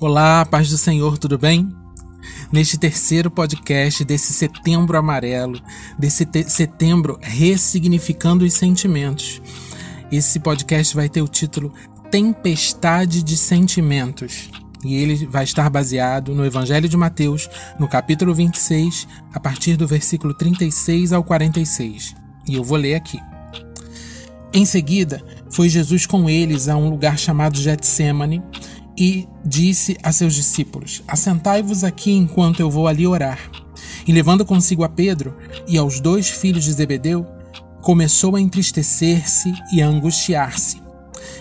Olá, paz do Senhor, tudo bem? Neste terceiro podcast desse setembro amarelo, desse setembro ressignificando os sentimentos, esse podcast vai ter o título Tempestade de Sentimentos. E ele vai estar baseado no Evangelho de Mateus, no capítulo 26, a partir do versículo 36 ao 46. E eu vou ler aqui. Em seguida, foi Jesus com eles a um lugar chamado Getsemane e disse a seus discípulos: Assentai-vos aqui enquanto eu vou ali orar. E levando consigo a Pedro e aos dois filhos de Zebedeu, começou a entristecer-se e a angustiar-se.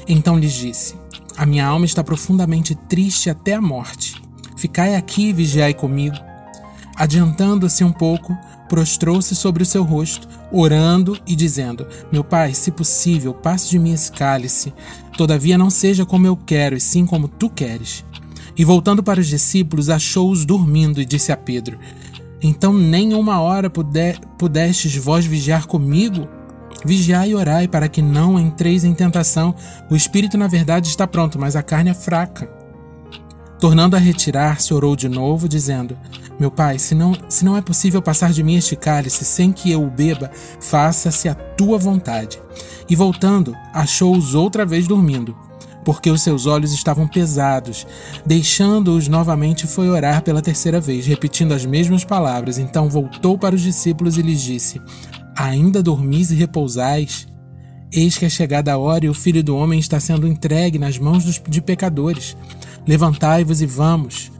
Então lhes disse: A minha alma está profundamente triste até a morte. Ficai aqui e vigiai comigo. Adiantando-se um pouco, prostrou-se sobre o seu rosto, orando e dizendo: Meu pai, se possível, passe de mim esse cálice. Todavia não seja como eu quero, e sim como tu queres. E voltando para os discípulos, achou-os dormindo e disse a Pedro: Então nem uma hora puder, pudestes vós vigiar comigo? Vigiai e orai para que não entreis em tentação. O espírito, na verdade, está pronto, mas a carne é fraca. Tornando a retirar-se, orou de novo, dizendo: Meu pai, se não, se não é possível passar de mim este cálice sem que eu o beba, faça-se a tua vontade. E voltando, achou-os outra vez dormindo, porque os seus olhos estavam pesados. Deixando-os novamente, foi orar pela terceira vez, repetindo as mesmas palavras. Então voltou para os discípulos e lhes disse: Ainda dormis e repousais? Eis que é chegada a hora e o filho do homem está sendo entregue nas mãos dos, de pecadores. Levantai-vos e vamos.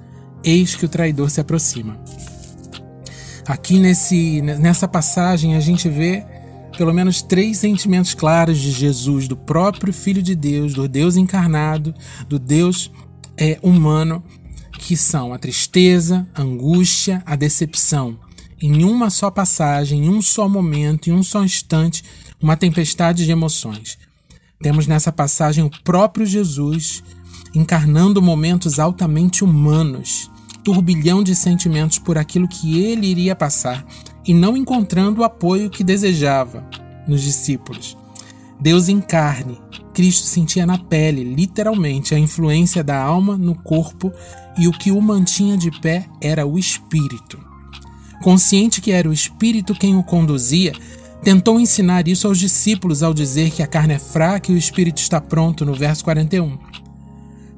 Eis que o traidor se aproxima. Aqui nesse, nessa passagem a gente vê pelo menos três sentimentos claros de Jesus, do próprio Filho de Deus, do Deus encarnado, do Deus é, humano, que são a tristeza, a angústia, a decepção. Em uma só passagem, em um só momento, em um só instante, uma tempestade de emoções. Temos nessa passagem o próprio Jesus encarnando momentos altamente humanos, turbilhão de sentimentos por aquilo que ele iria passar e não encontrando o apoio que desejava nos discípulos. Deus em carne, Cristo sentia na pele, literalmente, a influência da alma no corpo e o que o mantinha de pé era o espírito. Consciente que era o espírito quem o conduzia, tentou ensinar isso aos discípulos ao dizer que a carne é fraca e o espírito está pronto, no verso 41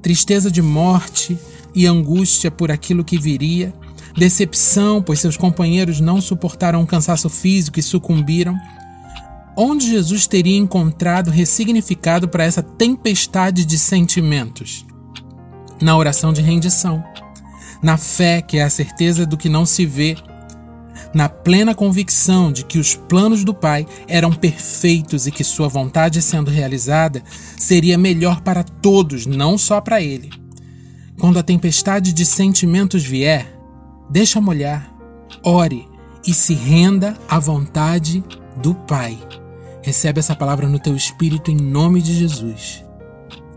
tristeza de morte e angústia por aquilo que viria, decepção, pois seus companheiros não suportaram o cansaço físico e sucumbiram. Onde Jesus teria encontrado ressignificado para essa tempestade de sentimentos? Na oração de rendição, na fé, que é a certeza do que não se vê, na plena convicção de que os planos do Pai eram perfeitos e que sua vontade sendo realizada seria melhor para todos, não só para ele. Quando a tempestade de sentimentos vier, deixa molhar, ore e se renda à vontade do Pai. Recebe essa palavra no teu espírito em nome de Jesus.